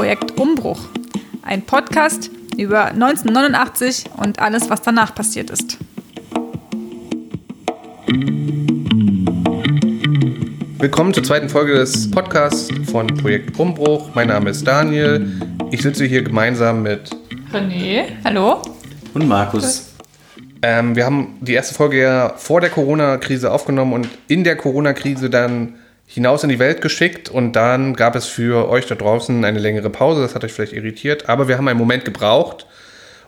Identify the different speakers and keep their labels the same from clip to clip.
Speaker 1: Projekt Umbruch, ein Podcast über 1989 und alles, was danach passiert ist.
Speaker 2: Willkommen zur zweiten Folge des Podcasts von Projekt Umbruch. Mein Name ist Daniel. Ich sitze hier gemeinsam mit
Speaker 1: René. Hallo.
Speaker 3: Und Markus.
Speaker 2: Ähm, wir haben die erste Folge ja vor der Corona-Krise aufgenommen und in der Corona-Krise dann hinaus in die Welt geschickt und dann gab es für euch da draußen eine längere Pause. Das hat euch vielleicht irritiert, aber wir haben einen Moment gebraucht,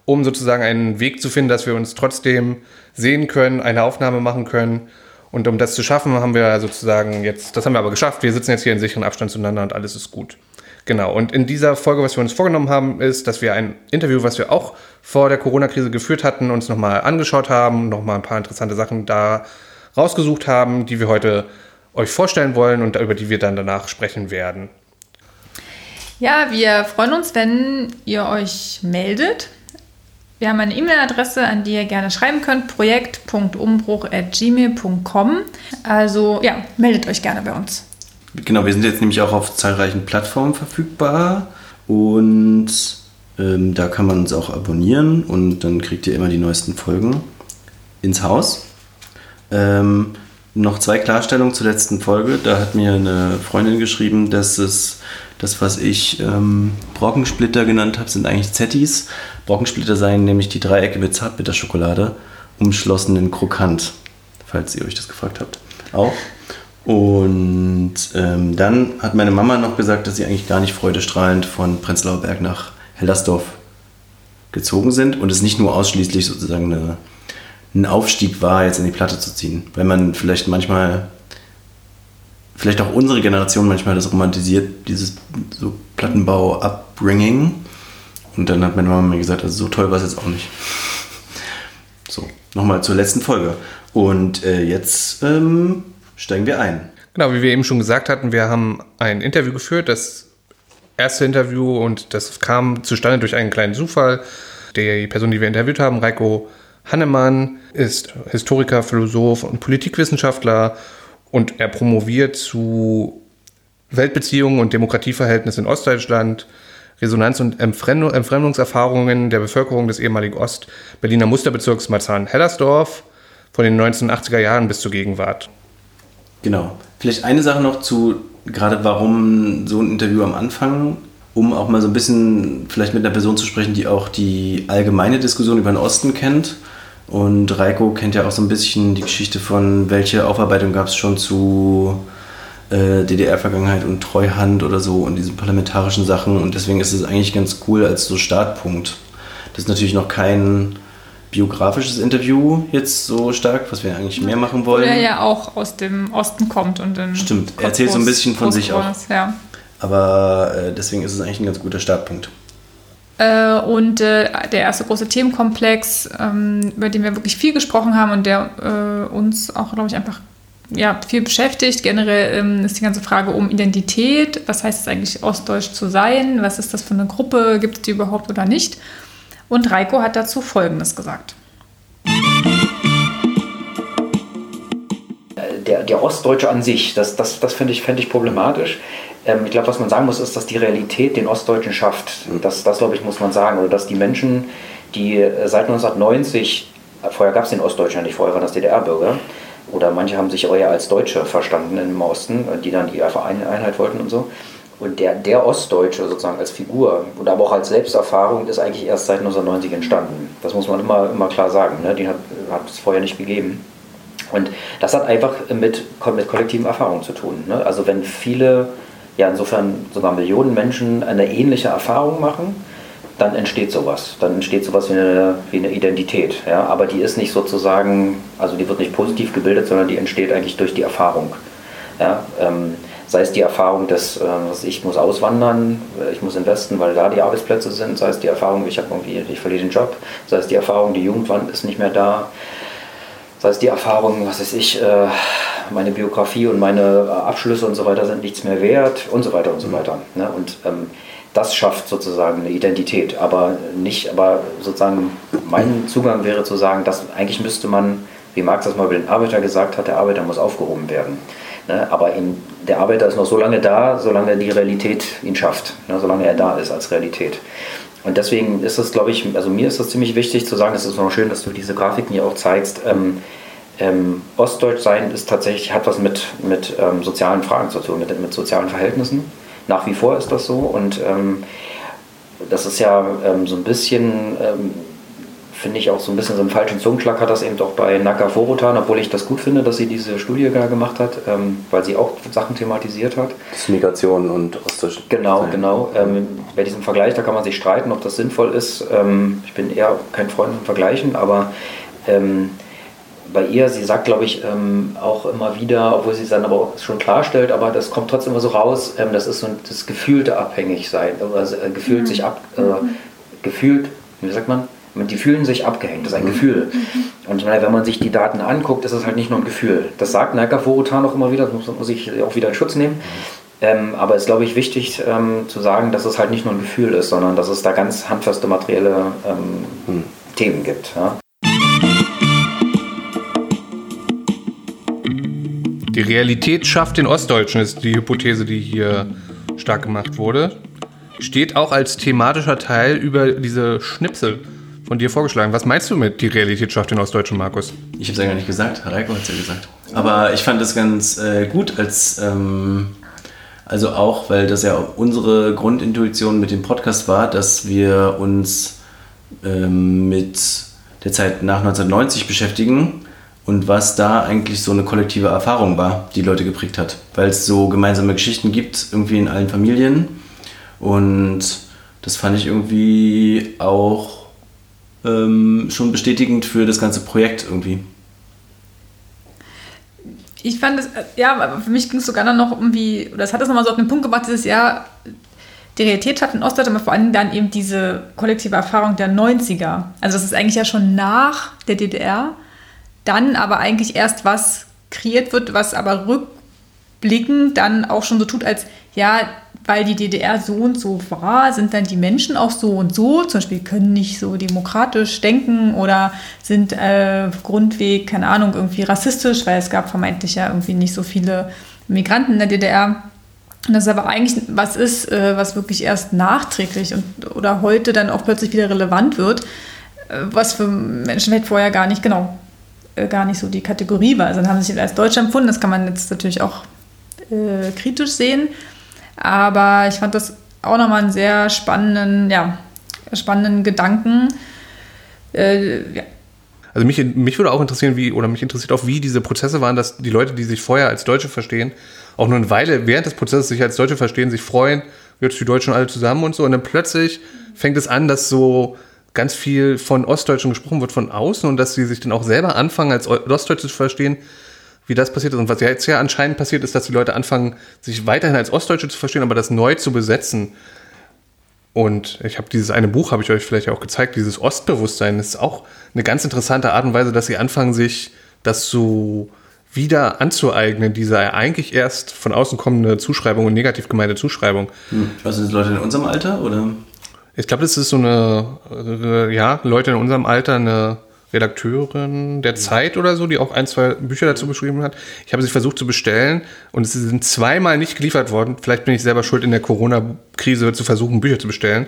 Speaker 2: um sozusagen einen Weg zu finden, dass wir uns trotzdem sehen können, eine Aufnahme machen können. Und um das zu schaffen, haben wir sozusagen jetzt, das haben wir aber geschafft. Wir sitzen jetzt hier in sicheren Abstand zueinander und alles ist gut. Genau. Und in dieser Folge, was wir uns vorgenommen haben, ist, dass wir ein Interview, was wir auch vor der Corona-Krise geführt hatten, uns nochmal angeschaut haben, nochmal ein paar interessante Sachen da rausgesucht haben, die wir heute euch vorstellen wollen und über die wir dann danach sprechen werden.
Speaker 1: Ja, wir freuen uns, wenn ihr euch meldet. Wir haben eine E-Mail-Adresse, an die ihr gerne schreiben könnt: projekt.umbruch.gmail.com. Also ja, meldet euch gerne bei uns.
Speaker 3: Genau, wir sind jetzt nämlich auch auf zahlreichen Plattformen verfügbar und ähm, da kann man uns auch abonnieren und dann kriegt ihr immer die neuesten Folgen ins Haus. Ähm, noch zwei Klarstellungen zur letzten Folge. Da hat mir eine Freundin geschrieben, dass es das, was ich ähm, Brockensplitter genannt habe, sind eigentlich Zettis. Brockensplitter seien nämlich die Dreiecke mit Zartbitterschokolade, umschlossen in Krokant, falls ihr euch das gefragt habt. Auch. Und ähm, dann hat meine Mama noch gesagt, dass sie eigentlich gar nicht freudestrahlend von Prenzlauer Berg nach Hellersdorf gezogen sind und es nicht nur ausschließlich sozusagen eine ein Aufstieg war, jetzt in die Platte zu ziehen. Weil man vielleicht manchmal, vielleicht auch unsere Generation manchmal das romantisiert, dieses so Plattenbau-Upbringing. Und dann hat meine Mama mir gesagt, also so toll war es jetzt auch nicht. So, nochmal zur letzten Folge. Und äh, jetzt ähm, steigen wir ein.
Speaker 2: Genau, wie wir eben schon gesagt hatten, wir haben ein Interview geführt, das erste Interview und das kam zustande durch einen kleinen Zufall. Die Person, die wir interviewt haben, Reiko Hannemann ist Historiker, Philosoph und Politikwissenschaftler und er promoviert zu Weltbeziehungen und Demokratieverhältnissen in Ostdeutschland, Resonanz- und Entfremdungserfahrungen der Bevölkerung des ehemaligen Ost-Berliner Musterbezirks Marzahn-Hellersdorf von den 1980er Jahren bis zur Gegenwart.
Speaker 3: Genau. Vielleicht eine Sache noch zu, gerade warum so ein Interview am Anfang um auch mal so ein bisschen vielleicht mit einer Person zu sprechen, die auch die allgemeine Diskussion über den Osten kennt. Und Reiko kennt ja auch so ein bisschen die Geschichte von, welche Aufarbeitung gab es schon zu äh, DDR-Vergangenheit und Treuhand oder so und diese parlamentarischen Sachen. Und deswegen ist es eigentlich ganz cool als so Startpunkt. Das ist natürlich noch kein biografisches Interview jetzt so stark, was wir eigentlich mehr machen wollen.
Speaker 1: Der ja auch aus dem Osten kommt und dann.
Speaker 3: Stimmt, er erzählt so ein bisschen von sich auch.
Speaker 1: Ja.
Speaker 3: Aber äh, deswegen ist es eigentlich ein ganz guter Startpunkt.
Speaker 1: Äh, und äh, der erste große Themenkomplex, ähm, über den wir wirklich viel gesprochen haben und der äh, uns auch, glaube ich, einfach ja, viel beschäftigt. Generell ähm, ist die ganze Frage um Identität. Was heißt es eigentlich, ostdeutsch zu sein? Was ist das für eine Gruppe? Gibt es die überhaupt oder nicht? Und Reiko hat dazu Folgendes gesagt.
Speaker 4: Der, der Ostdeutsche an sich, das, das, das finde ich, find ich problematisch. Ähm, ich glaube, was man sagen muss, ist, dass die Realität den Ostdeutschen schafft. Das, das glaube ich, muss man sagen. Oder dass die Menschen, die äh, seit 1990, äh, vorher gab es den Ostdeutschen nicht, vorher waren das DDR-Bürger, oder manche haben sich eher als Deutsche verstanden im Osten, äh, die dann die Einheit wollten und so. Und der, der Ostdeutsche sozusagen als Figur und aber auch als Selbsterfahrung ist eigentlich erst seit 1990 entstanden. Das muss man immer, immer klar sagen. Ne? Den hat, hat es vorher nicht gegeben. Und das hat einfach mit, mit kollektiven Erfahrungen zu tun. Ne? Also wenn viele ja insofern sogar Millionen Menschen eine ähnliche Erfahrung machen, dann entsteht sowas. Dann entsteht sowas wie eine, wie eine Identität. Ja? Aber die ist nicht sozusagen, also die wird nicht positiv gebildet, sondern die entsteht eigentlich durch die Erfahrung. Ja? Ähm, sei es die Erfahrung, dass äh, ich muss auswandern, ich muss investen, weil da die Arbeitsplätze sind, sei es die Erfahrung, ich irgendwie, ich verliere den Job, sei es die Erfahrung, die Jugendwand ist nicht mehr da, sei es die Erfahrung, was weiß ich, äh, meine Biografie und meine äh, Abschlüsse und so weiter sind nichts mehr wert und so weiter und so mhm. weiter. Ne? Und ähm, das schafft sozusagen eine Identität, aber nicht, aber sozusagen mein Zugang wäre zu sagen, dass eigentlich müsste man, wie Marx das mal über den Arbeiter gesagt hat, der Arbeiter muss aufgehoben werden. Ne? Aber eben, der Arbeiter ist noch so lange da, solange die Realität ihn schafft, ne? solange er da ist als Realität. Und deswegen ist es, glaube ich, also mir ist das ziemlich wichtig zu sagen, es ist noch schön, dass du diese Grafiken hier auch zeigst. Ähm, ähm, Ostdeutsch sein ist tatsächlich, hat was mit, mit ähm, sozialen Fragen zu tun, mit, mit sozialen Verhältnissen. Nach wie vor ist das so und ähm, das ist ja ähm, so ein bisschen ähm, finde ich auch so ein bisschen so einen falschen Zungenschlag hat das eben doch bei Naka Vorotan, obwohl ich das gut finde, dass sie diese Studie da gemacht hat, ähm, weil sie auch Sachen thematisiert hat.
Speaker 3: Das Migration und
Speaker 4: Ostdeutsch. Genau, genau. Ähm, bei diesem Vergleich, da kann man sich streiten, ob das sinnvoll ist. Ähm, ich bin eher kein Freund von Vergleichen, aber ähm, bei ihr, sie sagt, glaube ich, ähm, auch immer wieder, obwohl sie es dann aber auch schon klarstellt, aber das kommt trotzdem immer so raus, ähm, das ist so das gefühlte Abhängigsein, also äh, gefühlt mhm. sich ab, äh, gefühlt, wie sagt man, die fühlen sich abgehängt, das ist ein mhm. Gefühl. Mhm. Und wenn man sich die Daten anguckt, ist es halt nicht nur ein Gefühl. Das sagt Naika Vorutan auch immer wieder, das muss, muss ich auch wieder in Schutz nehmen. Ähm, aber es ist, glaube ich, wichtig ähm, zu sagen, dass es halt nicht nur ein Gefühl ist, sondern dass es da ganz handfeste materielle ähm, hm. Themen gibt. Ja.
Speaker 2: Die Realität schafft den Ostdeutschen, ist die Hypothese, die hier stark gemacht wurde. Steht auch als thematischer Teil über diese Schnipsel von dir vorgeschlagen. Was meinst du mit die Realität schafft den Ostdeutschen, Markus?
Speaker 3: Ich habe es ja gar nicht gesagt, Heiko hat es ja gesagt. Aber ich fand das ganz äh, gut als, ähm, also auch, weil das ja unsere Grundintuition mit dem Podcast war, dass wir uns ähm, mit der Zeit nach 1990 beschäftigen und was da eigentlich so eine kollektive Erfahrung war, die Leute geprägt hat. Weil es so gemeinsame Geschichten gibt, irgendwie in allen Familien. Und das fand ich irgendwie auch ähm, schon bestätigend für das ganze Projekt irgendwie.
Speaker 1: Ich fand es, ja, aber für mich ging es sogar noch irgendwie, oder das hat es nochmal so auf den Punkt gebracht, dieses Jahr, die Realität schafft in Ostdeutschland, aber vor allem dann eben diese kollektive Erfahrung der 90er. Also das ist eigentlich ja schon nach der DDR, dann aber eigentlich erst was kreiert wird, was aber rückblickend dann auch schon so tut, als ja, weil die DDR so und so war, sind dann die Menschen auch so und so, zum Beispiel können nicht so demokratisch denken oder sind äh, grundweg, keine Ahnung, irgendwie rassistisch, weil es gab vermeintlich ja irgendwie nicht so viele Migranten in der DDR. Und das aber eigentlich was ist, äh, was wirklich erst nachträglich und, oder heute dann auch plötzlich wieder relevant wird, äh, was für Menschen vielleicht vorher gar nicht, genau, äh, gar nicht so die Kategorie war. Also dann haben sie sich als Deutsch empfunden, das kann man jetzt natürlich auch äh, kritisch sehen. Aber ich fand das auch nochmal einen sehr spannenden, ja, spannenden Gedanken. Äh, ja.
Speaker 2: Also mich, mich würde auch interessieren, wie, oder mich interessiert auch, wie diese Prozesse waren, dass die Leute, die sich vorher als Deutsche verstehen, auch nur eine Weile während des Prozesses sich als Deutsche verstehen, sich freuen, jetzt die Deutschen alle zusammen und so. Und dann plötzlich fängt es an, dass so ganz viel von Ostdeutschen gesprochen wird von außen und dass sie sich dann auch selber anfangen, als Ostdeutsche zu verstehen, wie das passiert ist. Und was jetzt ja anscheinend passiert ist, dass die Leute anfangen, sich weiterhin als Ostdeutsche zu verstehen, aber das neu zu besetzen. Und ich habe dieses eine Buch, habe ich euch vielleicht auch gezeigt, dieses Ostbewusstsein, ist auch eine ganz interessante Art und Weise, dass sie anfangen, sich das so wieder anzueignen, diese eigentlich erst von außen kommende Zuschreibung und negativ gemeinte Zuschreibung.
Speaker 3: Hm. Was sind das Leute in unserem Alter oder?
Speaker 2: Ich glaube, das ist so eine, äh, ja, Leute in unserem Alter, eine Redakteurin der Zeit oder so, die auch ein, zwei Bücher dazu beschrieben hat. Ich habe sie versucht zu bestellen und es sind zweimal nicht geliefert worden. Vielleicht bin ich selber schuld in der Corona-Krise zu versuchen, Bücher zu bestellen.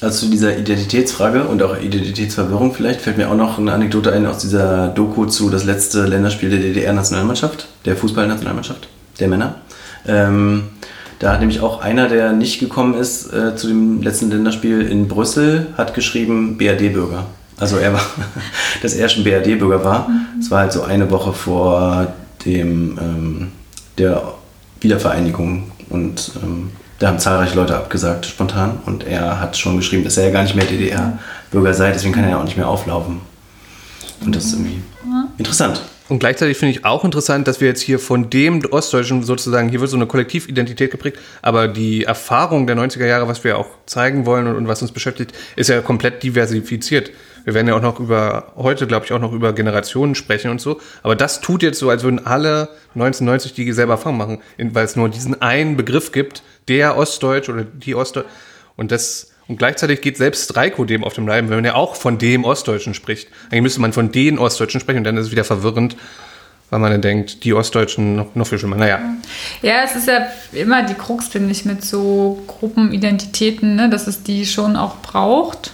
Speaker 3: Also zu dieser Identitätsfrage und auch Identitätsverwirrung vielleicht fällt mir auch noch eine Anekdote ein aus dieser Doku zu das letzte Länderspiel der DDR-Nationalmannschaft, der Fußballnationalmannschaft, der Männer. Ähm, da hat nämlich auch einer, der nicht gekommen ist äh, zu dem letzten Länderspiel in Brüssel, hat geschrieben BRD-Bürger. Also er war, dass er schon BRD-Bürger war. Es war halt so eine Woche vor dem ähm, der Wiedervereinigung und ähm, da haben zahlreiche Leute abgesagt, spontan. Und er hat schon geschrieben, dass er ja gar nicht mehr DDR-Bürger sei, deswegen kann er ja auch nicht mehr auflaufen. Und das ist irgendwie interessant.
Speaker 2: Und gleichzeitig finde ich auch interessant, dass wir jetzt hier von dem Ostdeutschen sozusagen, hier wird so eine Kollektividentität geprägt, aber die Erfahrung der 90er Jahre, was wir auch zeigen wollen und, und was uns beschäftigt, ist ja komplett diversifiziert. Wir werden ja auch noch über, heute glaube ich auch noch über Generationen sprechen und so. Aber das tut jetzt so, als würden alle 1990 die selber Erfahrung machen, weil es nur diesen einen Begriff gibt, der Ostdeutsch oder die Ostdeutsch. Und das, und gleichzeitig geht selbst Reiko dem auf dem Leib, wenn man ja auch von dem Ostdeutschen spricht. Eigentlich müsste man von den Ostdeutschen sprechen und dann ist es wieder verwirrend, weil man dann denkt, die Ostdeutschen noch, noch viel schlimmer. Naja.
Speaker 1: Ja, es ist ja immer die Krux, finde ich, mit so Gruppenidentitäten, ne, dass es die schon auch braucht,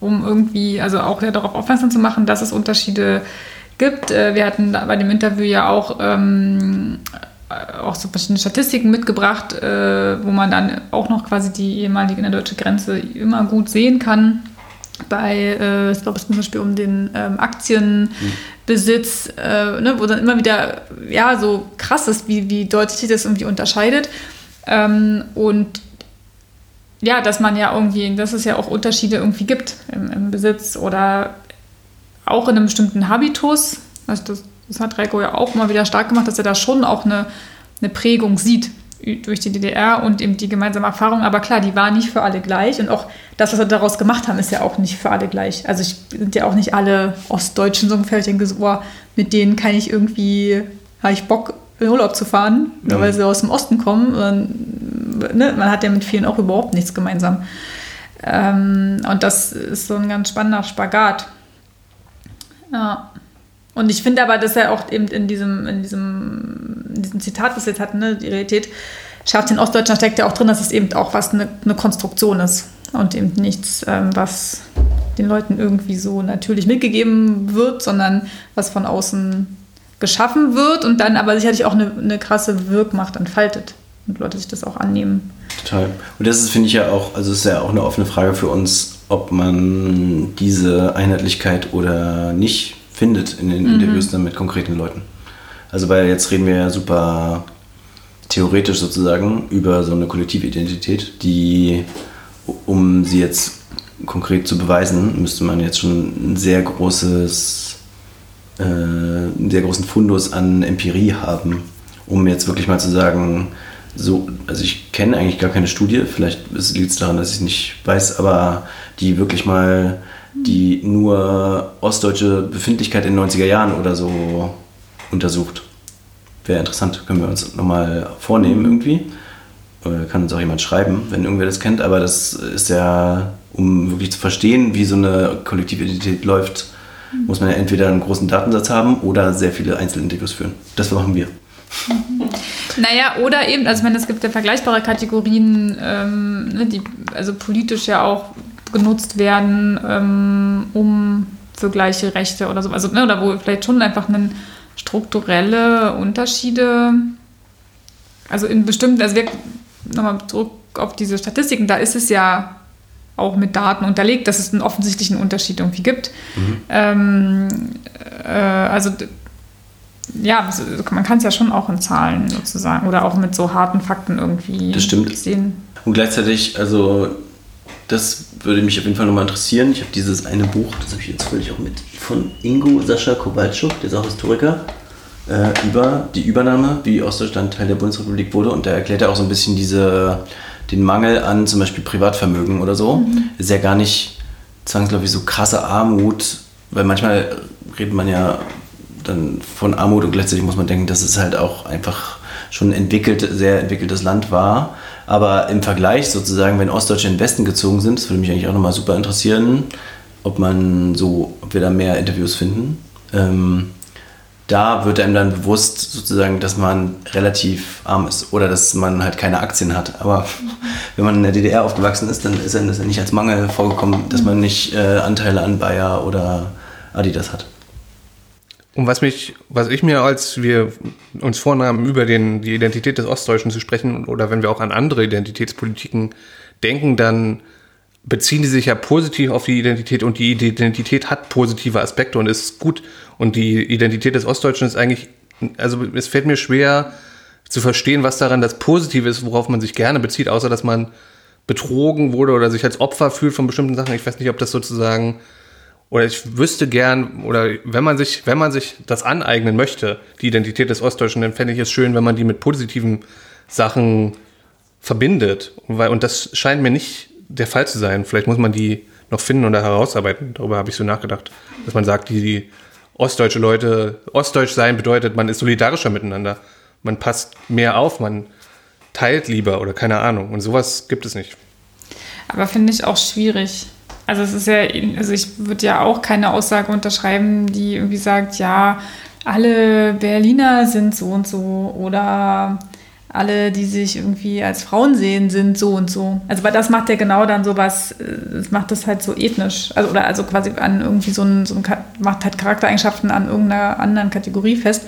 Speaker 1: um irgendwie, also auch ja darauf aufmerksam zu machen, dass es Unterschiede gibt. Äh, wir hatten bei dem Interview ja auch, ähm, auch so verschiedene Statistiken mitgebracht, äh, wo man dann auch noch quasi die ehemalige innerdeutsche Grenze immer gut sehen kann bei, äh, ich glaube, es zum Beispiel um den ähm, Aktienbesitz, äh, ne, wo dann immer wieder ja so krass ist, wie, wie deutlich sich das irgendwie unterscheidet. Ähm, und ja, dass man ja irgendwie, dass es ja auch Unterschiede irgendwie gibt im, im Besitz oder auch in einem bestimmten Habitus. Also das, das hat Reiko ja auch mal wieder stark gemacht, dass er da schon auch eine, eine Prägung sieht durch die DDR und eben die gemeinsame Erfahrung. Aber klar, die war nicht für alle gleich. Und auch das, was wir daraus gemacht haben, ist ja auch nicht für alle gleich. Also ich, sind ja auch nicht alle Ostdeutschen so ungefähr. Ich denke so, oh, mit denen kann ich irgendwie, habe ich Bock, in Urlaub zu fahren, ja. weil sie aus dem Osten kommen. Und, ne, man hat ja mit vielen auch überhaupt nichts gemeinsam. Ähm, und das ist so ein ganz spannender Spagat. Ja. Und ich finde aber, dass er auch eben in diesem, in diesem, in diesem Zitat, was wir jetzt hatten, ne, die Realität schafft den Ostdeutschen, steckt ja auch drin, dass es eben auch was eine, eine Konstruktion ist und eben nichts, ähm, was den Leuten irgendwie so natürlich mitgegeben wird, sondern was von außen geschaffen wird und dann aber sicherlich auch eine, eine krasse Wirkmacht entfaltet und Leute sich das auch annehmen.
Speaker 3: Total. Und das ist, finde ich ja auch, also ist ja auch eine offene Frage für uns, ob man diese Einheitlichkeit oder nicht findet in den mhm. Interviews dann mit konkreten Leuten. Also weil jetzt reden wir ja super theoretisch sozusagen über so eine Kollektividentität, die, um sie jetzt konkret zu beweisen, müsste man jetzt schon ein sehr großes, äh, einen sehr großen Fundus an Empirie haben, um jetzt wirklich mal zu sagen, so, also ich kenne eigentlich gar keine Studie, vielleicht liegt es daran, dass ich es nicht weiß, aber die wirklich mal die nur ostdeutsche Befindlichkeit in den 90er Jahren oder so untersucht. Wäre interessant, können wir uns nochmal vornehmen irgendwie. Oder kann uns auch jemand schreiben, wenn irgendwer das kennt, aber das ist ja, um wirklich zu verstehen, wie so eine Kollektividentität läuft, muss man ja entweder einen großen Datensatz haben oder sehr viele Einzelinterviews führen. Das machen wir.
Speaker 1: Naja, oder eben, also ich es gibt ja vergleichbare Kategorien, ähm, ne, die also politisch ja auch genutzt werden, ähm, um für gleiche Rechte oder so. Also, ne, oder wo vielleicht schon einfach einen strukturelle Unterschiede, also in bestimmten, also wir nochmal zurück auf diese Statistiken, da ist es ja auch mit Daten unterlegt, dass es einen offensichtlichen Unterschied irgendwie gibt. Mhm. Ähm, äh, also ja, man kann es ja schon auch in Zahlen sozusagen oder auch mit so harten Fakten irgendwie
Speaker 3: das stimmt. sehen. Und gleichzeitig, also das würde mich auf jeden Fall nochmal interessieren. Ich habe dieses eine Buch, das habe ich jetzt völlig auch mit, von Ingo Sascha Kowalczuk, der ist auch Historiker, äh, über die Übernahme, wie Ostdeutschland Teil der Bundesrepublik wurde. Und da erklärt er auch so ein bisschen diese, den Mangel an zum Beispiel Privatvermögen oder so. Mhm. Ist ja gar nicht zwangsläufig so krasse Armut, weil manchmal redet man ja dann von Armut und gleichzeitig muss man denken, dass es halt auch einfach schon entwickelt, sehr entwickeltes Land war. Aber im Vergleich sozusagen, wenn Ostdeutsche in den Westen gezogen sind, das würde mich eigentlich auch nochmal super interessieren, ob man so, ob wir da mehr Interviews finden. Ähm, da wird einem dann bewusst sozusagen, dass man relativ arm ist oder dass man halt keine Aktien hat. Aber wenn man in der DDR aufgewachsen ist, dann ist einem das ja nicht als Mangel vorgekommen, dass man nicht äh, Anteile an Bayer oder Adidas hat.
Speaker 2: Und was mich, was ich mir, als wir uns vornahmen, über den, die Identität des Ostdeutschen zu sprechen, oder wenn wir auch an andere Identitätspolitiken denken, dann beziehen die sich ja positiv auf die Identität und die Identität hat positive Aspekte und ist gut. Und die Identität des Ostdeutschen ist eigentlich, also es fällt mir schwer zu verstehen, was daran das Positive ist, worauf man sich gerne bezieht, außer dass man betrogen wurde oder sich als Opfer fühlt von bestimmten Sachen. Ich weiß nicht, ob das sozusagen oder ich wüsste gern, oder wenn man sich, wenn man sich das aneignen möchte, die Identität des Ostdeutschen, dann fände ich es schön, wenn man die mit positiven Sachen verbindet. Und das scheint mir nicht der Fall zu sein. Vielleicht muss man die noch finden oder herausarbeiten. Darüber habe ich so nachgedacht. Dass man sagt, die, die ostdeutsche Leute, ostdeutsch sein bedeutet, man ist solidarischer miteinander. Man passt mehr auf, man teilt lieber oder keine Ahnung. Und sowas gibt es nicht.
Speaker 1: Aber finde ich auch schwierig. Also es ist ja, also ich würde ja auch keine Aussage unterschreiben, die irgendwie sagt, ja, alle Berliner sind so und so oder alle, die sich irgendwie als Frauen sehen, sind so und so. Also weil das macht ja genau dann sowas, äh, das macht das halt so ethnisch. Also oder also quasi an irgendwie so ein, so ein macht halt Charaktereigenschaften an irgendeiner anderen Kategorie fest.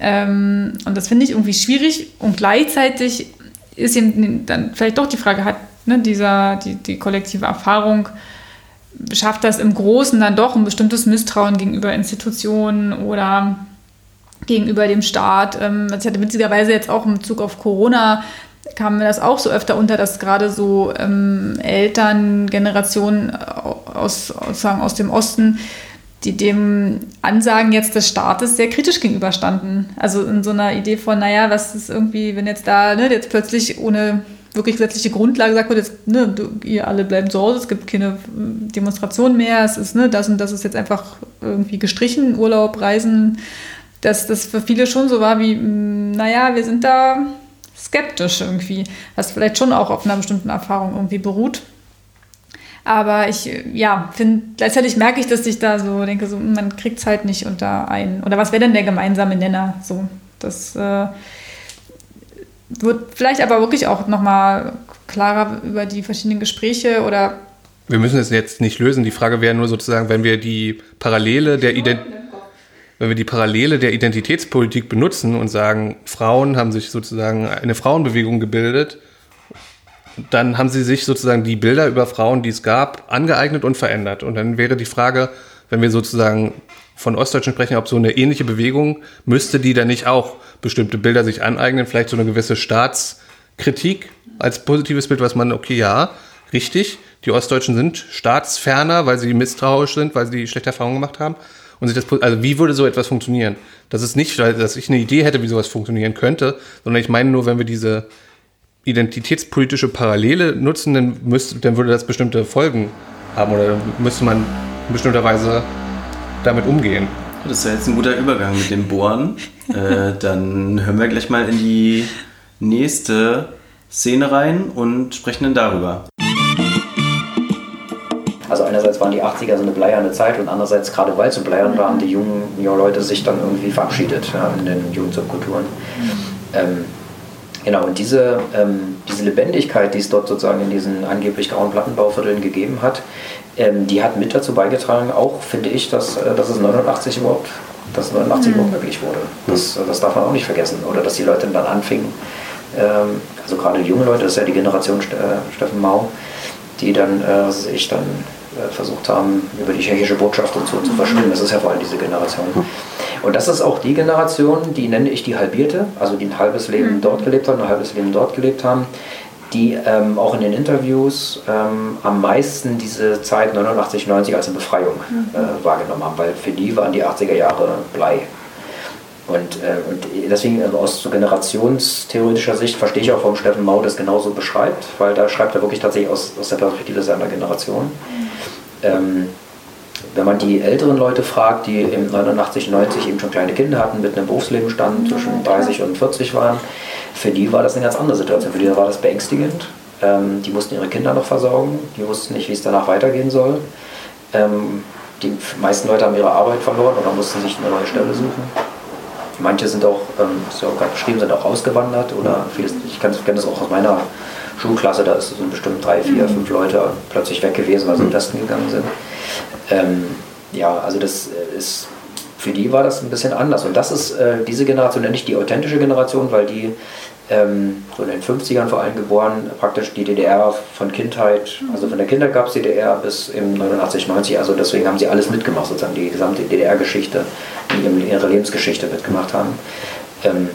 Speaker 1: Ähm, und das finde ich irgendwie schwierig und gleichzeitig ist eben dann vielleicht doch die Frage, hat ne, dieser, die, die kollektive Erfahrung, schafft das im Großen dann doch ein bestimmtes Misstrauen gegenüber Institutionen oder gegenüber dem Staat. Ähm, also ich hatte witzigerweise jetzt auch im Bezug auf Corona kam mir das auch so öfter unter, dass gerade so ähm, Elterngenerationen aus, aus, aus dem Osten, die dem Ansagen jetzt des Staates sehr kritisch gegenüberstanden. Also in so einer Idee von, naja, was ist irgendwie, wenn jetzt da ne, jetzt plötzlich ohne wirklich gesetzliche Grundlage sagt wird, jetzt, ne, du, ihr alle bleiben zu Hause, es gibt keine Demonstration mehr, es ist, ne, das und das ist jetzt einfach irgendwie gestrichen, Urlaub, Reisen, dass das für viele schon so war wie, mm, naja, wir sind da skeptisch irgendwie, was vielleicht schon auch auf einer bestimmten Erfahrung irgendwie beruht. Aber ich, ja, finde, gleichzeitig merke ich, dass ich da so denke, so, man kriegt es halt nicht unter einen. Oder was wäre denn der gemeinsame Nenner? So, das äh, wird vielleicht aber wirklich auch nochmal klarer über die verschiedenen Gespräche oder.
Speaker 2: Wir müssen es jetzt nicht lösen. Die Frage wäre nur sozusagen, wenn wir die Parallele der Identität wenn wir die Parallele der Identitätspolitik benutzen und sagen, Frauen haben sich sozusagen eine Frauenbewegung gebildet, dann haben sie sich sozusagen die Bilder über Frauen, die es gab, angeeignet und verändert. Und dann wäre die Frage, wenn wir sozusagen von Ostdeutschen sprechen, ob so eine ähnliche Bewegung, müsste die dann nicht auch bestimmte Bilder sich aneignen, vielleicht so eine gewisse Staatskritik als positives Bild, was man, okay, ja, richtig, die Ostdeutschen sind staatsferner, weil sie misstrauisch sind, weil sie schlechte Erfahrungen gemacht haben und sich das, also wie würde so etwas funktionieren? Das ist nicht, dass ich eine Idee hätte, wie sowas funktionieren könnte, sondern ich meine nur, wenn wir diese identitätspolitische Parallele nutzen, dann, müsste, dann würde das bestimmte Folgen haben oder dann müsste man in bestimmter Weise damit umgehen.
Speaker 3: Das ist ja jetzt ein guter Übergang mit dem Bohren. äh, dann hören wir gleich mal in die nächste Szene rein und sprechen dann darüber.
Speaker 4: Also einerseits waren die 80er so eine bleierne Zeit und andererseits, gerade weil so bleiern war, haben die jungen, Leute sich dann irgendwie verabschiedet ja, in den Jugendsubkulturen. Ähm, genau, und diese, ähm, diese Lebendigkeit, die es dort sozusagen in diesen angeblich grauen Plattenbauvierteln gegeben hat, ähm, die hat mit dazu beigetragen, auch finde ich, dass, äh, dass es 89 überhaupt, dass 89 mhm. überhaupt möglich wurde. Das, das darf man auch nicht vergessen. Oder dass die Leute dann anfingen, ähm, also gerade junge Leute, das ist ja die Generation äh, Steffen Mau, die dann, äh, was ich dann versucht haben, über die tschechische Botschaft und so zu verschwinden. Das ist ja vor allem diese Generation. Und das ist auch die Generation, die nenne ich die halbierte, also die ein halbes Leben mhm. dort gelebt haben, ein halbes Leben dort gelebt haben, die ähm, auch in den Interviews ähm, am meisten diese Zeit 89, 90 als eine Befreiung mhm. äh, wahrgenommen haben, weil für die waren die 80er Jahre Blei. Und, äh, und deswegen also aus so generationstheoretischer Sicht verstehe ich auch, warum Steffen Mau das genauso beschreibt, weil da schreibt er wirklich tatsächlich aus, aus der Perspektive seiner Generation. Mhm. Ähm, wenn man die älteren Leute fragt, die im 89, 90 eben schon kleine Kinder hatten, mit einem Berufsleben standen, zwischen 30 und 40 waren, für die war das eine ganz andere Situation. Für die war das beängstigend. Ähm, die mussten ihre Kinder noch versorgen, die wussten nicht, wie es danach weitergehen soll. Ähm, die meisten Leute haben ihre Arbeit verloren oder mussten sich eine neue Stelle suchen. Manche sind auch, ähm, ist ja auch gerade beschrieben, sind auch ausgewandert oder vieles, ich kenne das auch aus meiner Schulklasse, da sind bestimmt drei, vier, fünf Leute plötzlich weg gewesen, weil sie im Westen gegangen sind. Ähm, ja, also das ist, für die war das ein bisschen anders. Und das ist, äh, diese Generation nenne ich die authentische Generation, weil die ähm, so in den 50ern vor allem geboren, praktisch die DDR von Kindheit, also von der Kindheit gab es DDR bis im 89, 90, also deswegen haben sie alles mitgemacht, sozusagen die gesamte DDR-Geschichte, die ihre Lebensgeschichte mitgemacht haben. Ähm,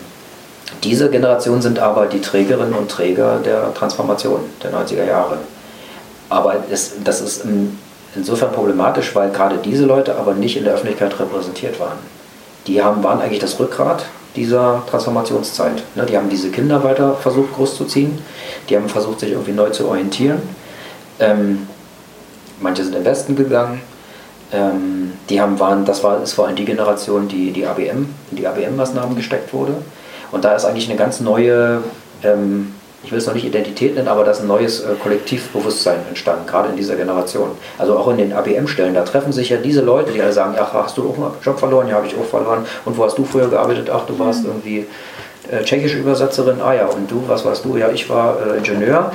Speaker 4: diese Generation sind aber die Trägerinnen und Träger der Transformation der 90er Jahre. Aber es, das ist insofern problematisch, weil gerade diese Leute aber nicht in der Öffentlichkeit repräsentiert waren. Die haben, waren eigentlich das Rückgrat dieser Transformationszeit. Ne, die haben diese Kinder weiter versucht großzuziehen, die haben versucht, sich irgendwie neu zu orientieren. Ähm, manche sind im Westen gegangen. Ähm, die haben, waren, das war, ist vor allem die Generation, die, die ABM, in die ABM-Maßnahmen gesteckt wurde. Und da ist eigentlich eine ganz neue ähm, ich will es noch nicht Identität nennen, aber da ist ein neues äh, Kollektivbewusstsein entstanden, gerade in dieser Generation. Also auch in den ABM-Stellen, da treffen sich ja diese Leute, die alle sagen, ach, hast du auch einen Job verloren? Ja, habe ich auch verloren. Und wo hast du früher gearbeitet? Ach, du warst mhm. irgendwie äh, tschechische Übersetzerin. Ah ja, und du, was warst du? Ja, ich war äh, Ingenieur.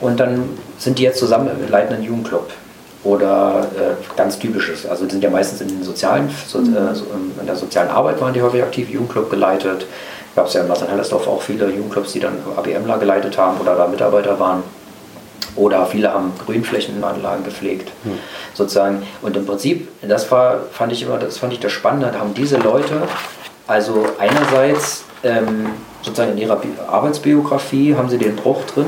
Speaker 4: Und dann sind die jetzt zusammen im leitenden Jugendclub oder äh, ganz typisches. Also die sind ja meistens in den sozialen, so, mhm. äh, in der sozialen Arbeit waren die häufig aktiv, Jugendclub geleitet, gab es ja in Martin-Hellersdorf auch viele Jugendclubs, die dann ABMler geleitet haben oder da Mitarbeiter waren. Oder viele haben Grünflächenanlagen gepflegt, hm. sozusagen. Und im Prinzip, das war, fand ich immer, das fand ich das Spannende, da haben diese Leute, also einerseits ähm, sozusagen in ihrer Arbeitsbiografie haben sie den Bruch drin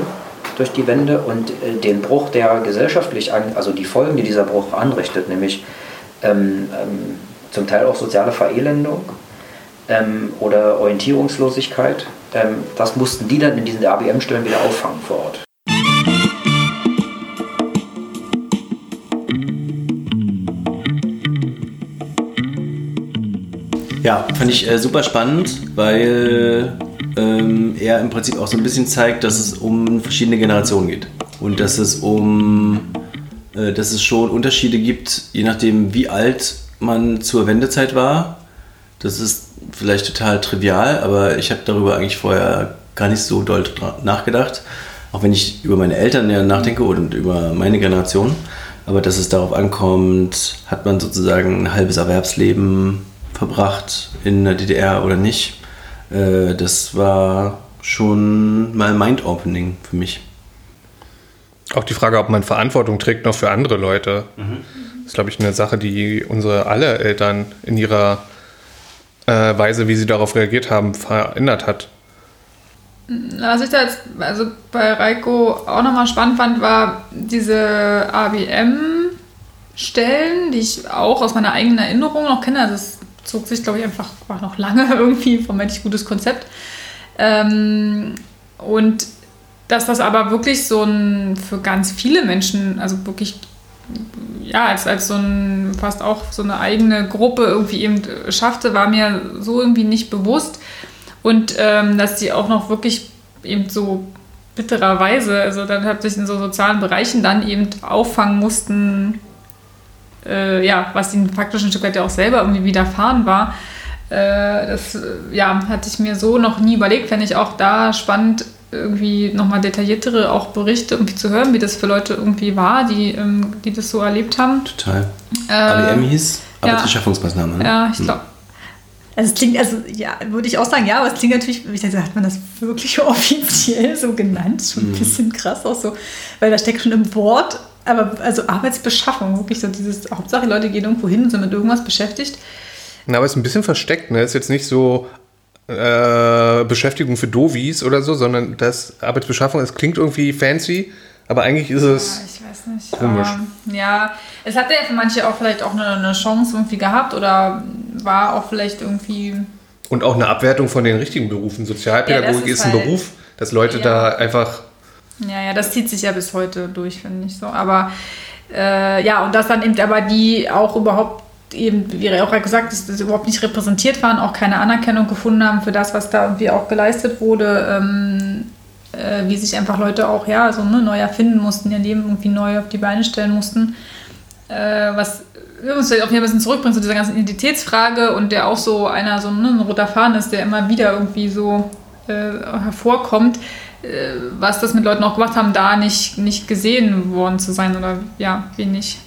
Speaker 4: durch die Wende und äh, den Bruch, der gesellschaftlich, an, also die Folgen, die dieser Bruch anrichtet, nämlich ähm, ähm, zum Teil auch soziale Verelendung, ähm, oder Orientierungslosigkeit. Ähm, das mussten die dann in diesen ABM-Stellen wieder auffangen vor Ort.
Speaker 3: Ja, fand ich äh, super spannend, weil ähm, er im Prinzip auch so ein bisschen zeigt, dass es um verschiedene Generationen geht und dass es um, äh, dass es schon Unterschiede gibt, je nachdem, wie alt man zur Wendezeit war. Das ist vielleicht total trivial, aber ich habe darüber eigentlich vorher gar nicht so doll nachgedacht. Auch wenn ich über meine Eltern ja nachdenke und über meine Generation. Aber dass es darauf ankommt, hat man sozusagen ein halbes Erwerbsleben verbracht in der DDR oder nicht. Äh, das war schon mal mind-opening für mich.
Speaker 2: Auch die Frage, ob man Verantwortung trägt noch für andere Leute. Mhm. Das ist, glaube ich, eine Sache, die unsere alle Eltern in ihrer äh, Weise, wie sie darauf reagiert haben, verändert hat.
Speaker 1: Was ich da jetzt also bei Reiko auch nochmal spannend fand, war diese ABM-Stellen, die ich auch aus meiner eigenen Erinnerung noch kenne. Also es zog sich, glaube ich, einfach war noch lange irgendwie, vermeintlich gutes Konzept. Ähm, und dass das aber wirklich so ein für ganz viele Menschen, also wirklich ja, als, als so ein, fast auch so eine eigene Gruppe irgendwie eben schaffte, war mir so irgendwie nicht bewusst. Und ähm, dass die auch noch wirklich eben so bittererweise, also dann hat sich in so sozialen Bereichen dann eben auffangen mussten, äh, ja, was ihnen faktisch ein Stück weit ja auch selber irgendwie widerfahren war. Äh, das ja, hatte ich mir so noch nie überlegt, fände ich auch da spannend, irgendwie nochmal detailliertere auch Berichte irgendwie zu hören, wie das für Leute irgendwie war, die, ähm, die das so erlebt haben.
Speaker 3: Total. Äh, ABM hieß Arbeitsbeschaffungsmaßnahme.
Speaker 1: Ne? Ja, ich glaube. Also es klingt, also ja, würde ich auch sagen, ja, aber es klingt natürlich, ich dachte, hat man das wirklich offiziell so genannt? Schon ein mhm. bisschen krass auch so, weil da steckt schon im Wort, aber also Arbeitsbeschaffung, wirklich so dieses, Hauptsache Leute gehen irgendwo hin und sind mit irgendwas beschäftigt.
Speaker 2: Na, aber es ist ein bisschen versteckt, ne? Es ist jetzt nicht so, äh, Beschäftigung für Dovis oder so, sondern das Arbeitsbeschaffung, es klingt irgendwie fancy, aber eigentlich ist es ja, komisch.
Speaker 1: Ähm, ja, es hatte ja für manche auch vielleicht auch eine, eine, Chance irgendwie gehabt oder war auch vielleicht irgendwie.
Speaker 2: Und auch eine Abwertung von den richtigen Berufen. Sozialpädagogik ja, ist, ist, ein halt, Beruf, dass Leute ja. da einfach.
Speaker 1: Ja, ja, das zieht sich ja bis heute durch, finde ich so. Aber äh, ja, und das dann eben aber die auch überhaupt eben, wie auch gesagt ist, dass überhaupt nicht repräsentiert waren, auch keine Anerkennung gefunden haben für das, was da irgendwie auch geleistet wurde, ähm, äh, wie sich einfach Leute auch ja so ne, neu erfinden mussten, ihr Leben irgendwie neu auf die Beine stellen mussten. Äh, was uns auch wieder ein bisschen zurückbringt zu dieser ganzen Identitätsfrage und der auch so einer, so ne, ein roter Faden ist, der immer wieder irgendwie so äh, hervorkommt, äh, was das mit Leuten auch gemacht haben, da nicht, nicht gesehen worden zu sein oder ja, wenig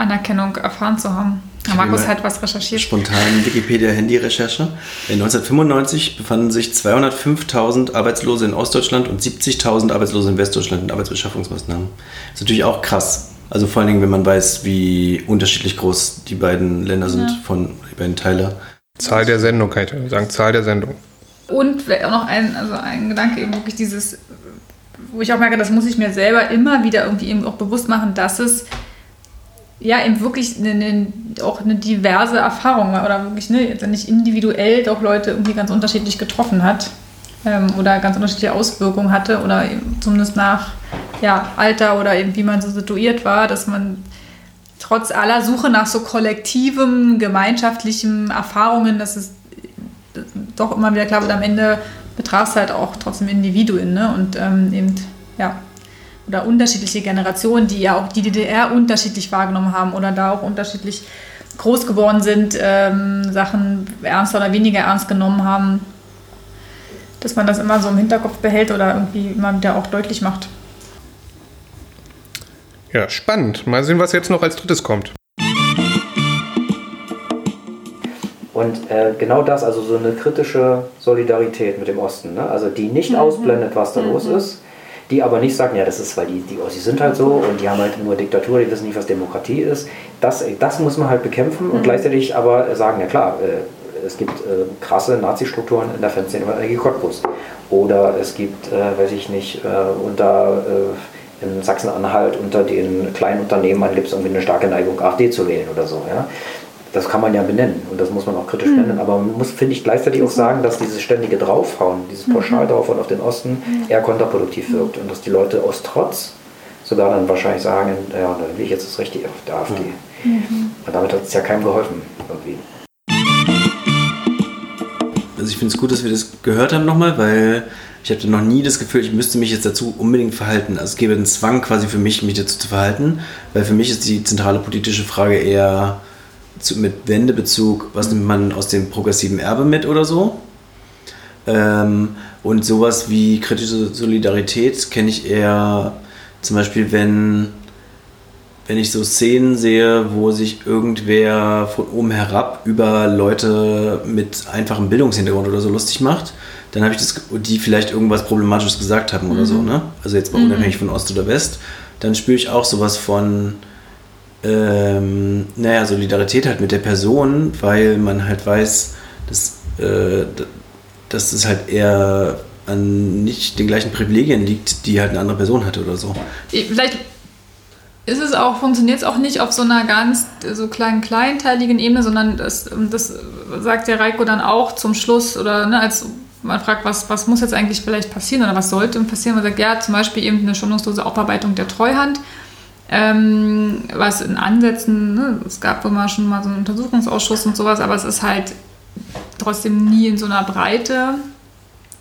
Speaker 1: Anerkennung erfahren zu haben. Ja, Markus hat was recherchiert.
Speaker 3: Spontan Wikipedia-Handy-Recherche. 1995 befanden sich 205.000 Arbeitslose in Ostdeutschland und 70.000 Arbeitslose in Westdeutschland in Arbeitsbeschaffungsmaßnahmen. Das ist natürlich auch krass. Also vor allen Dingen, wenn man weiß, wie unterschiedlich groß die beiden Länder sind, ja. von die beiden Teile.
Speaker 2: Zahl der Sendung, kann ich sagen. Zahl der Sendung.
Speaker 1: Und auch noch ein, also ein Gedanke, eben wirklich dieses, wo ich auch merke, das muss ich mir selber immer wieder irgendwie eben auch bewusst machen, dass es ja, eben wirklich eine, eine, auch eine diverse Erfahrung oder wirklich ne, nicht individuell doch Leute irgendwie ganz unterschiedlich getroffen hat ähm, oder ganz unterschiedliche Auswirkungen hatte oder zumindest nach ja, Alter oder eben wie man so situiert war, dass man trotz aller Suche nach so kollektivem, gemeinschaftlichen Erfahrungen, dass es doch immer wieder klar wird, am Ende betrachtest halt auch trotzdem Individuen ne? und ähm, eben, ja, oder unterschiedliche Generationen, die ja auch die DDR unterschiedlich wahrgenommen haben oder da auch unterschiedlich groß geworden sind, ähm, Sachen ernster oder weniger ernst genommen haben, dass man das immer so im Hinterkopf behält oder irgendwie immer wieder auch deutlich macht.
Speaker 2: Ja, spannend. Mal sehen, was jetzt noch als drittes kommt.
Speaker 4: Und äh, genau das, also so eine kritische Solidarität mit dem Osten, ne? also die nicht mhm. ausblendet, was da mhm. los ist, die aber nicht sagen, ja, das ist, weil die, die Ossis sind halt so und die haben halt nur Diktatur, die wissen nicht, was Demokratie ist. Das, das muss man halt bekämpfen und mhm. gleichzeitig aber sagen, ja klar, äh, es gibt äh, krasse Nazi-Strukturen in der Fanszene von Energie Cottbus. Oder es gibt, äh, weiß ich nicht, äh, unter äh, in Sachsen-Anhalt unter den kleinen Unternehmern gibt es irgendwie eine starke Neigung, AfD zu wählen oder so. Ja? Das kann man ja benennen und das muss man auch kritisch mhm. nennen. Aber man muss, finde ich, gleichzeitig auch sagen, dass dieses ständige Draufhauen, dieses Pauschal mhm. draufhauen auf den Osten eher kontraproduktiv wirkt und dass die Leute aus Trotz sogar dann wahrscheinlich sagen, ja, dann will ich jetzt das Richtige auf der AfD. Mhm. Und damit hat es ja keinem geholfen irgendwie.
Speaker 3: Also ich finde es gut, dass wir das gehört haben nochmal, weil ich hatte noch nie das Gefühl, ich müsste mich jetzt dazu unbedingt verhalten. Also es gäbe einen Zwang quasi für mich, mich dazu zu verhalten, weil für mich ist die zentrale politische Frage eher, zu, mit Wendebezug, was nimmt man aus dem progressiven Erbe mit oder so. Ähm, und sowas wie kritische Solidarität kenne ich eher zum Beispiel, wenn, wenn ich so Szenen sehe, wo sich irgendwer von oben herab über Leute mit einfachem Bildungshintergrund oder so lustig macht, dann habe ich das, die vielleicht irgendwas Problematisches gesagt haben oder mhm. so, ne? Also jetzt mal mhm. unabhängig von Ost oder West, dann spüre ich auch sowas von, ähm, naja, Solidarität halt mit der Person, weil man halt weiß, dass, äh, dass es halt eher an nicht den gleichen Privilegien liegt, die halt eine andere Person hatte oder so.
Speaker 1: Vielleicht ist es auch, funktioniert es auch nicht auf so einer ganz so kleinen, kleinteiligen Ebene, sondern das, das sagt der Reiko dann auch zum Schluss oder ne, als man fragt, was, was muss jetzt eigentlich vielleicht passieren oder was sollte passieren, man sagt, ja, zum Beispiel eben eine schonungslose Aufarbeitung der Treuhand ähm, was in Ansätzen, ne, es gab immer schon mal so einen Untersuchungsausschuss und sowas, aber es ist halt trotzdem nie in so einer Breite,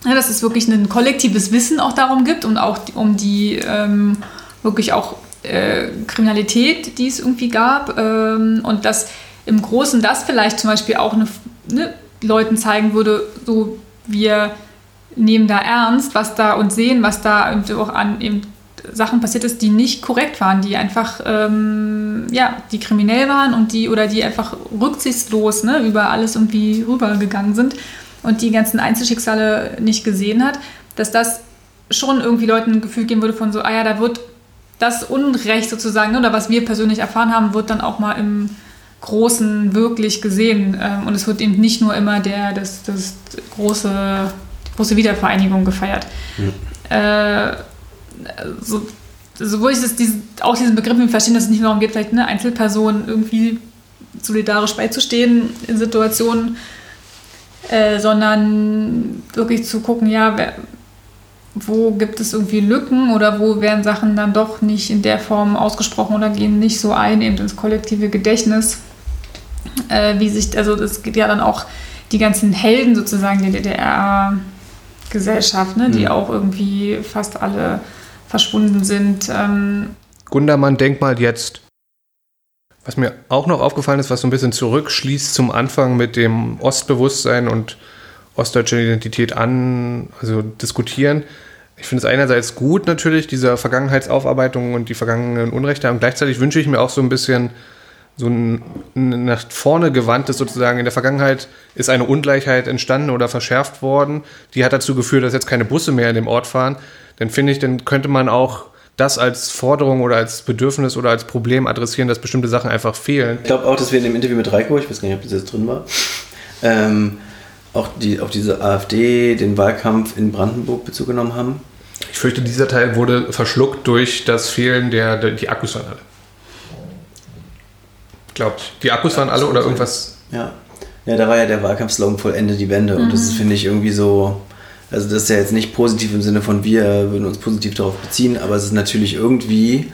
Speaker 1: ja, dass es wirklich ein kollektives Wissen auch darum gibt und auch um die ähm, wirklich auch äh, Kriminalität, die es irgendwie gab ähm, und dass im Großen das vielleicht zum Beispiel auch eine, ne, Leuten zeigen würde, so wir nehmen da ernst, was da und sehen, was da auch an eben Sachen passiert ist, die nicht korrekt waren, die einfach, ähm, ja, die kriminell waren und die oder die einfach rücksichtslos ne, über alles irgendwie rübergegangen sind und die ganzen Einzelschicksale nicht gesehen hat, dass das schon irgendwie Leuten ein Gefühl geben würde von so, ah ja, da wird das Unrecht sozusagen, ne, oder was wir persönlich erfahren haben, wird dann auch mal im Großen wirklich gesehen. Ähm, und es wird eben nicht nur immer der, das, das große, die große Wiedervereinigung gefeiert. Mhm. Äh, so, so wo ich das, diesen, auch diesen Begriff verstehen, dass es nicht darum geht, vielleicht eine Einzelperson irgendwie solidarisch beizustehen in Situationen, äh, sondern wirklich zu gucken, ja, wer, wo gibt es irgendwie Lücken oder wo werden Sachen dann doch nicht in der Form ausgesprochen oder gehen nicht so ein eben ins kollektive Gedächtnis, äh, wie sich, also es geht ja dann auch die ganzen Helden sozusagen der DDR-Gesellschaft, ne, die mhm. auch irgendwie fast alle verschwunden sind. Ähm
Speaker 2: Gundermann Denkmal jetzt. Was mir auch noch aufgefallen ist, was so ein bisschen zurückschließt zum Anfang mit dem Ostbewusstsein und ostdeutscher Identität an, also diskutieren. Ich finde es einerseits gut natürlich, diese Vergangenheitsaufarbeitung und die vergangenen Unrechte, und gleichzeitig wünsche ich mir auch so ein bisschen so ein nach vorne gewandtes sozusagen. In der Vergangenheit ist eine Ungleichheit entstanden oder verschärft worden. Die hat dazu geführt, dass jetzt keine Busse mehr in dem Ort fahren dann finde ich, dann könnte man auch das als Forderung oder als Bedürfnis oder als Problem adressieren, dass bestimmte Sachen einfach fehlen.
Speaker 3: Ich glaube auch, dass wir in dem Interview mit Reiko, ich weiß gar nicht, ob das jetzt drin war, ähm, auch die, auf diese AfD, den Wahlkampf in Brandenburg Bezug genommen haben.
Speaker 2: Ich fürchte, dieser Teil wurde verschluckt durch das Fehlen der, der die Akkus waren alle. Glaubt, die Akkus ja, waren alle oder irgendwas?
Speaker 3: Ja. ja, da war ja der Wahlkampfslogan vollende die Wende mhm. und das mhm. finde ich irgendwie so also das ist ja jetzt nicht positiv im Sinne von wir würden uns positiv darauf beziehen, aber es ist natürlich irgendwie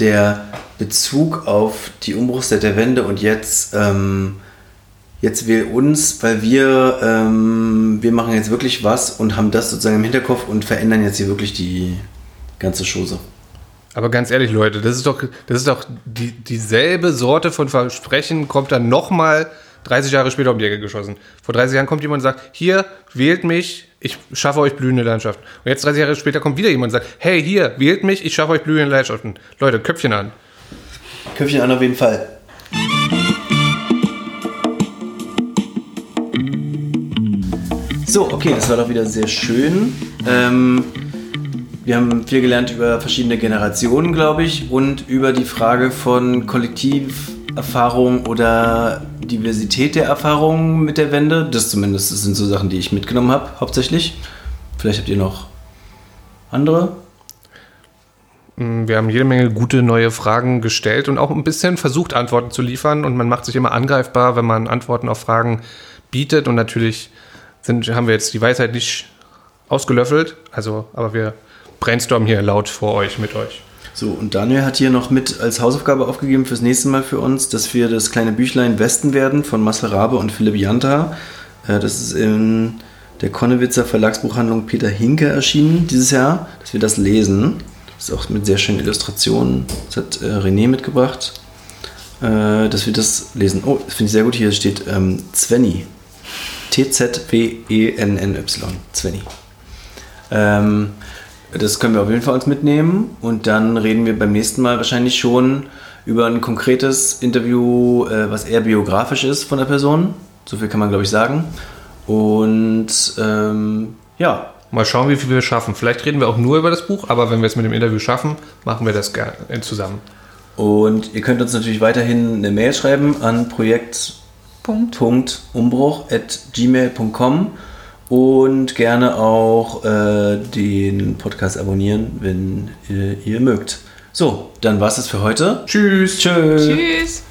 Speaker 3: der Bezug auf die Umbruchszeit der Wende und jetzt ähm, jetzt wähl uns, weil wir, ähm, wir machen jetzt wirklich was und haben das sozusagen im Hinterkopf und verändern jetzt hier wirklich die ganze Chose.
Speaker 2: Aber ganz ehrlich, Leute, das ist doch, das ist doch die, dieselbe Sorte von Versprechen, kommt dann nochmal 30 Jahre später um die Ecke geschossen. Vor 30 Jahren kommt jemand und sagt, hier, wählt mich, ich schaffe euch blühende Landschaften. Und jetzt 30 Jahre später kommt wieder jemand und sagt, hey, hier, wählt mich, ich schaffe euch blühende Landschaften. Leute, Köpfchen an.
Speaker 3: Köpfchen an auf jeden Fall. So, okay, das war doch wieder sehr schön. Ähm, wir haben viel gelernt über verschiedene Generationen, glaube ich, und über die Frage von Kollektiverfahrung oder Diversität der Erfahrungen mit der Wende. Das zumindest das sind so Sachen, die ich mitgenommen habe, hauptsächlich. Vielleicht habt ihr noch andere.
Speaker 2: Mm, Wir haben jede Menge gute neue Fragen gestellt und auch ein bisschen versucht, Antworten zu liefern. Und man macht sich immer angreifbar, wenn man Antworten auf Fragen bietet. Und natürlich sind, haben wir jetzt die Weisheit nicht ausgelöffelt. Also, aber wir brainstormen hier laut vor euch, mit euch.
Speaker 3: So, und Daniel hat hier noch mit als Hausaufgabe aufgegeben fürs nächste Mal für uns, dass wir das kleine Büchlein Westen werden von Marcel Rabe und Philipp Janta. Äh, Das ist in der Konnewitzer Verlagsbuchhandlung Peter Hinke erschienen dieses Jahr, dass wir das lesen. Das ist auch mit sehr schönen Illustrationen. Das hat äh, René mitgebracht, äh, dass wir das lesen. Oh, das finde ich sehr gut. Hier steht ähm, Zwenny. T-Z-W-E-N-N-Y. Zwenny. Ähm, das können wir auf jeden Fall uns mitnehmen und dann reden wir beim nächsten Mal wahrscheinlich schon über ein konkretes Interview, äh, was eher biografisch ist von der Person. So viel kann man, glaube ich, sagen. Und ähm, ja,
Speaker 2: Mal schauen, wie viel wir schaffen. Vielleicht reden wir auch nur über das Buch, aber wenn wir es mit dem Interview schaffen, machen wir das gerne zusammen.
Speaker 3: und ihr könnt uns natürlich weiterhin eine Mail schreiben an
Speaker 1: Punkt.
Speaker 3: projekt.umbruch.gmail.com und gerne auch äh, den Podcast abonnieren, wenn ihr, ihr mögt. So, dann war es das für heute.
Speaker 2: Tschüss.
Speaker 3: Tschüss.
Speaker 1: Tschüss.